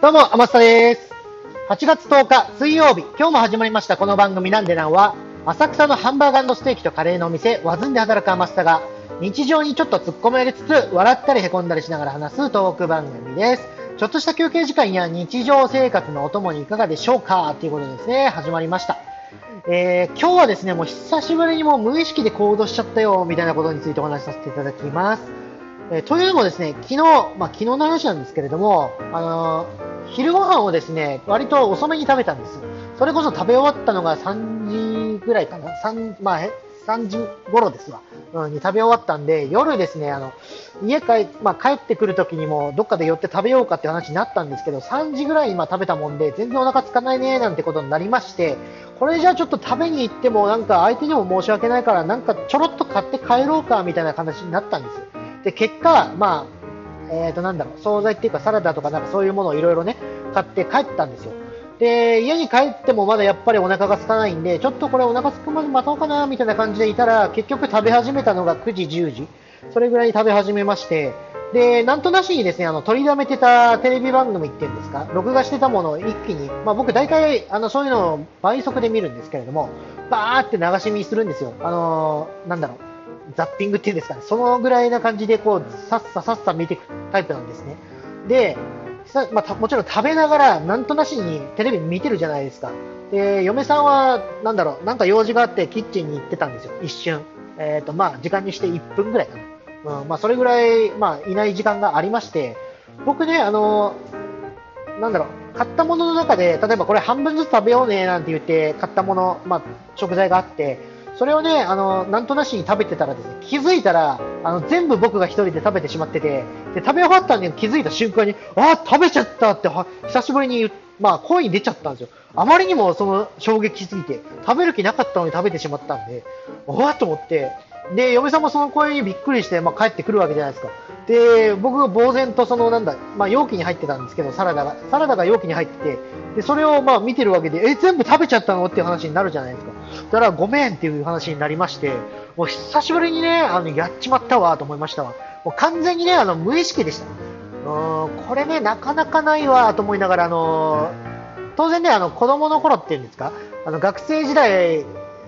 どうも、天下です。8月10日水曜日、今日も始まりましたこの番組なんでなんは、浅草のハンバーガーステーキとカレーのお店、ワズンで働く天下が、日常にちょっと突っ込めりつつ、笑ったり凹んだりしながら話すトーク番組です。ちょっとした休憩時間や日常生活のお供にいかがでしょうか？ということでですね、始まりました。えー、今日はですね、もう久しぶりにもう無意識で行動しちゃったよ、みたいなことについてお話しさせていただきます。えー、というのもですね、昨日、まあ、昨日の話なんですけれども、あのー、昼ご飯をですね、割と遅めに食べたんです。それこそ食べ終わったのが3時ぐらいかな。3、まあ、3時頃ですわ。うん、に食べ終わったんで、夜ですね、あの、家帰、まあ、帰ってくる時にも、どっかで寄って食べようかって話になったんですけど、3時ぐらい今食べたもんで、全然お腹空かないね、なんてことになりまして、これじゃあちょっと食べに行っても、なんか相手にも申し訳ないから、なんかちょろっと買って帰ろうか、みたいな話になったんです。で、結果、まあ、え、ー、と、なんだろう、惣菜っていうかサラダとかなんかそういうものをいろいろね、買って帰ったんですよ。で、家に帰ってもまだやっぱりお腹が空かないんで、ちょっとこれお腹空くまで待とうかな、みたいな感じでいたら、結局食べ始めたのが9時、10時。それぐらいに食べ始めまして、で、なんとなしにですね、あの、取りだめてたテレビ番組っていうんですか、録画してたものを一気に、まあ僕大体、あの、そういうのを倍速で見るんですけれども、バーって流し見するんですよ。あのー、なんだろう。ザッピングっていうんですかね、そのぐらいな感じでこうさっささっさ見ていくタイプなんですね。で、まあ、もちろん食べながらなんとなしにテレビ見てるじゃないですか。で、嫁さんは、なんだろう、なんか用事があってキッチンに行ってたんですよ、一瞬。えっ、ー、と、まあ、時間にして1分ぐらいかな。うん、まあ、それぐらい、まあ、いない時間がありまして、僕ね、あの、なんだろう、買ったものの中で、例えばこれ半分ずつ食べようねなんて言って買ったもの、まあ、食材があって、それをね、あの、なんとなしに食べてたらですね、気づいたら、あの、全部僕が1人で食べてしまってて、で、食べ終わったんで気づいた瞬間に、あ食べちゃったっては、久しぶりにまあ、声に出ちゃったんですよ。あまりにもその衝撃すぎて、食べる気なかったのに食べてしまったんで、おわっと思って、で、嫁さんもその声にびっくりして、まあ、帰ってくるわけじゃないですか。で、僕が呆然とその、なんだ、まあ、容器に入ってたんですけど、サラダが。サラダが容器に入ってて、で、それをまあ見てるわけで、え、全部食べちゃったの？っていう話になるじゃないですか。だからごめんっていう話になりまして、もう久しぶりにね、あの、やっちまったわと思いましたわ。もう完全にね、あの、無意識でした。うん、これね、なかなかないわと思いながら、あのー、当然ね、あの、子供の頃っていうんですか、あの、学生時代、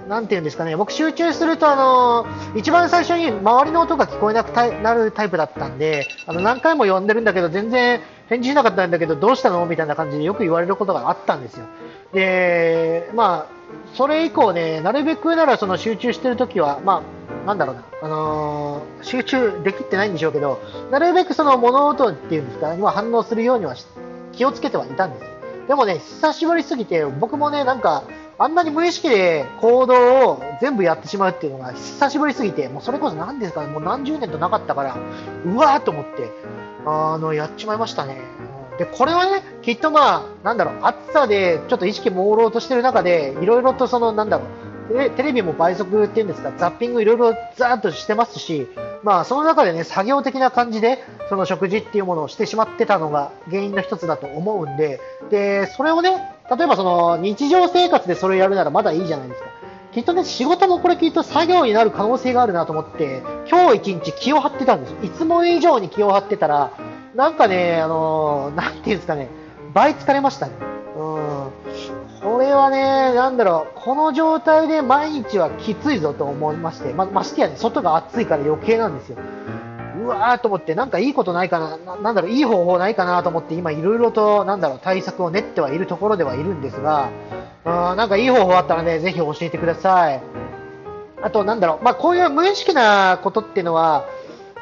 なんていうんですかね、僕集中すると、あのー、一番最初に周りの音が聞こえなくなるタイプだったんで、あの、何回も呼んでるんだけど、全然返事しなかったんだけど、どうしたの？みたいな感じでよく言われることがあったんですよ。で、まあ、それ以降ね、なるべくならその集中してるときは、まあ、なんだろうな、あのー、集中できてないんでしょうけど、なるべくその物音っていうんですか、には反応するようには気をつけてはいたんです。でもね、久しぶりすぎて、僕もね、なんか、あんなに無意識で行動を全部やってしまうっていうのが久しぶりすぎて、もうそれこそ何ですかね、もう何十年となかったから、うわーと思って、あの、やっちまいましたね。で、これはね、きっとまあ、なんだろう、暑さでちょっと意識朦朧としてる中で、いろいろとその、なんだろう、テレビも倍速っていうんですか、ザッピングいろいろザーッとしてますし、まあ、その中でね、作業的な感じで、その食事っていうものをしてしまってたのが原因の一つだと思うんで、で、それをね、例えばその、日常生活でそれをやるならまだいいじゃないですか。きっとね、仕事もこれきっと作業になる可能性があるなと思って、今日一日気を張ってたんですよ。いつも以上に気を張ってたら、なんかね、あのー、なんていうんですかね、倍疲れましたね。うん。これはね、なんだろう、この状態で毎日はきついぞと思いまして、ま、ましてやね、外が暑いから余計なんですよ。うわーと思って、なんかいいことないかな、ななんだろう、いい方法ないかなと思って、今いろいろと、なんだろう、対策を練ってはいるところではいるんですが、うん、なんかいい方法あったらね、ぜひ教えてください。あと、なんだろう、まあ、こういう無意識なことっていうのは、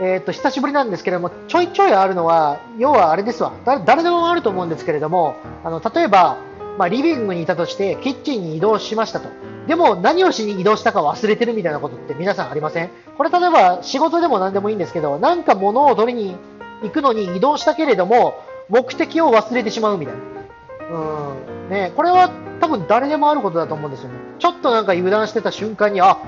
えーと、久しぶりなんですけれども、ちょいちょいあるのは、要はあれですわ、誰でもあると思うんですけれども、あの例えば、まあ、リビングにいたとして、キッチンに移動しましたと。でも、何をしに移動したか忘れてるみたいなことって皆さんありません？これ例えば仕事でも何でもいいんですけど、なんか物を取りに行くのに移動したけれども、目的を忘れてしまうみたいな。うん。ね、これは多分誰でもあることだと思うんですよね。ちょっとなんか油断してた瞬間に、あ、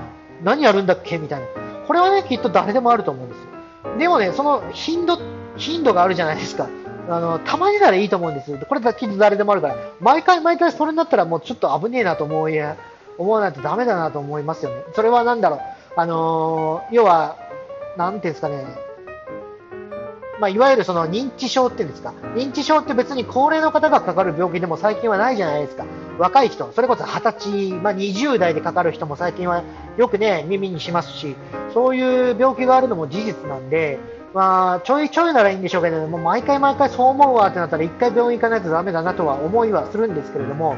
何やるんだっけみたいな。これはね、きっと誰でもあると思うんですよ。でもね、その頻度、頻度があるじゃないですか。あの、たまにならいいと思うんです。これだけ誰でもあるから。毎回毎回それになったらもうちょっと危ねえなと思い、思わないとダメだなと思いますよね。それは何だろう。あのー、要は、なんていうんですかね。まあ、いわゆるその認知症っていうんですか、認知症って別に高齢の方がかかる病気でも最近はないじゃないですか。若い人、それこそ20歳、まあ、20代でかかる人も最近はよくね、耳にしますし、そういう病気があるのも事実なんで、まあ、ちょいちょいならいいんでしょうけども、毎回毎回そう思うわってなったら、一回病院行かないとダメだなとは思いはするんですけれども、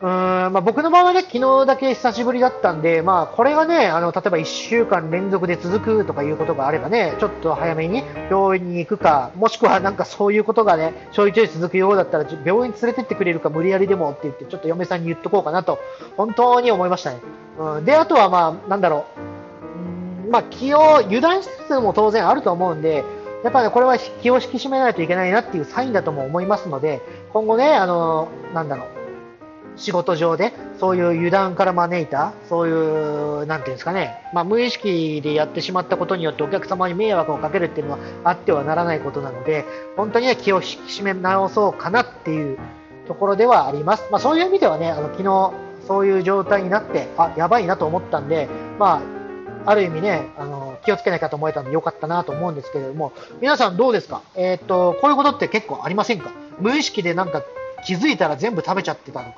うーん。まあ、僕の場合はね、昨日だけ久しぶりだったんで、まあ、これがね、あの、例えば1週間連続で続くとかいうことがあればね、ちょっと早めに病院に行くか、もしくはなんかそういうことがね、ちょいちょい続くようだったら、病院連れてってくれるか無理やりでもって言って、ちょっと嫁さんに言っとこうかなと、本当に思いましたね。うん、で、あとはまあ、なんだろう、うんまあ、気を油断しつつも当然あると思うんで、やっぱね、これは気を引き締めないといけないなっていうサインだとも思いますので、今後ね、あの、なんだろう、仕事上で、そういう油断から招いた、そういう、なんていうんですかね、まあ、無意識でやってしまったことによってお客様に迷惑をかけるっていうのはあってはならないことなので、本当にね、気を引き締め直そうかなっていうところではあります。まあ、そういう意味ではね、あの、昨日、そういう状態になって、あ、やばいなと思ったんで、まあ、ある意味ね、あの、気をつけなきゃと思えたんでよかったなと思うんですけれども、皆さんどうですか？えー、っと、こういうことって結構ありませんか？無意識でなんか気づいたら全部食べちゃってたとか、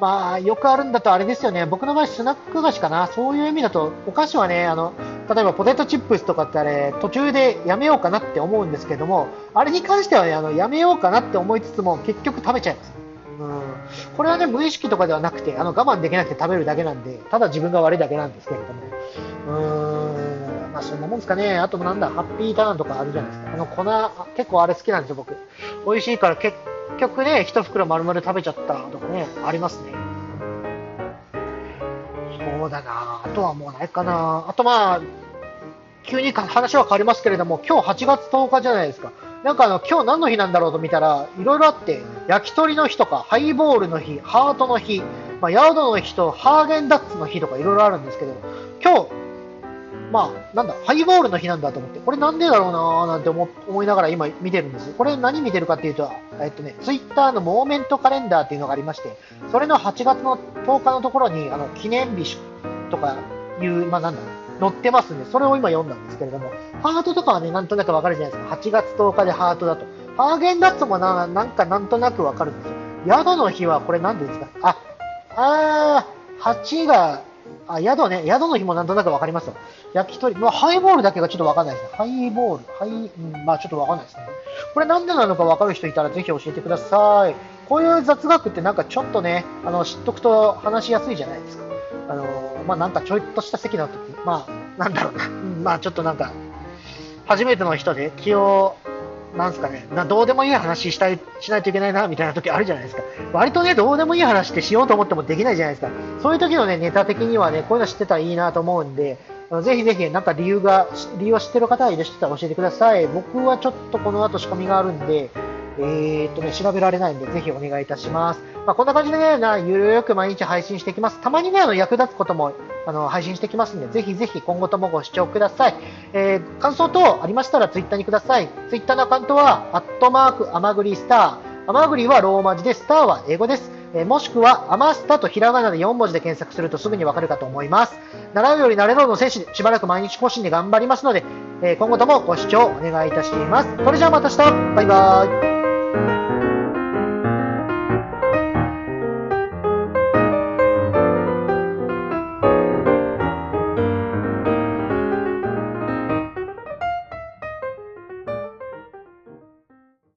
まあ、よくあるんだとあれですよね。僕の場合、スナック菓子かな。そういう意味だと、お菓子はね、あの、例えばポテトチップスとかってあれ、途中でやめようかなって思うんですけども、あれに関してはね、あの、やめようかなって思いつつも、結局食べちゃいます。これはね、無意識とかではなくて、あの、我慢できなくて食べるだけなんで、ただ自分が悪いだけなんですけれども。うーん。まあ、そんなもんですかね。あとなんだ、ハッピーターンとかあるじゃないですか。あの、粉、結構あれ好きなんですよ、僕。美味しいから結局ね、一袋丸々食べちゃったとかね、ありますね。そうだなあとはもうないかなあとまあ、急に話は変わりますけれども、今日8月10日じゃないですか。なんかあの、今日何の日なんだろうと見たら、いろいろあって、焼き鳥の日とか、ハイボールの日、ハートの日、まあ、ヤードの日とハーゲンダッツの日とかいろいろあるんですけど、今日、まあ、なんだ、ハイボールの日なんだと思って、これなんでだろうなーなんて思思いながら今見てるんです。これ何見てるかっていうと、えっとね、ツイッターのモーメントカレンダーっていうのがありまして、それの8月の10日のところに、あの、記念日とかいう、まあなんだろう、載ってますんで、それを今読んだんですけれども、ハートとかはね、なんとなくわかるじゃないですか。8月10日でハートだと。ハーゲンダッツもな、なんかなんとなくわかるんですよ。宿の日はこれ何ですか？あ、あー、8があ、宿ね。宿の日もなんとなくわかりますよ。焼き鳥。まあ、ハイボールだけがちょっとわかんないですね。ハイボール。ハイ、うん、まあちょっとわかんないですね。これなんでなのかわかる人いたらぜひ教えてください。こういう雑学ってなんかちょっとね、あの、知っとくと話しやすいじゃないですか。あの、まあなんかちょいっとした席の時、まあ、なんだろうな。うん、まあちょっとなんか、初めての人で気をなんすかね、などうでもいい話したいしないといけないなみたいな時あるじゃないですか。割とね、どうでもいい話ってしようと思ってもできないじゃないですか。そういう時のね、ネタ的にはね、こういうの知ってたらいいなと思うんで、ぜひぜひ、なんか理由が、理由を知ってる方がいらっしゃったら教えてください。僕はちょっとこの後仕込みがあるんで、えー、っとね、調べられないんで、ぜひお願いいたします。まあ、こんな感じでね、なゆるーく毎日配信していきます。たまにね、あの、役立つことも、あの、配信してきますんで、ぜひぜひ今後ともご視聴ください。えー、感想等ありましたらツイッターにください。ツイッターのアカウントは、アットマーク、アマグリスター。アマグリはローマ字で、スターは英語です。え、もしくは、アマスタとひらがなで4文字で検索するとすぐにわかるかと思います。習うより慣れろの選手でしばらく毎日更新で頑張りますので、え、今後ともご視聴お願いいたします。それじゃあまた明日バイバーイ Música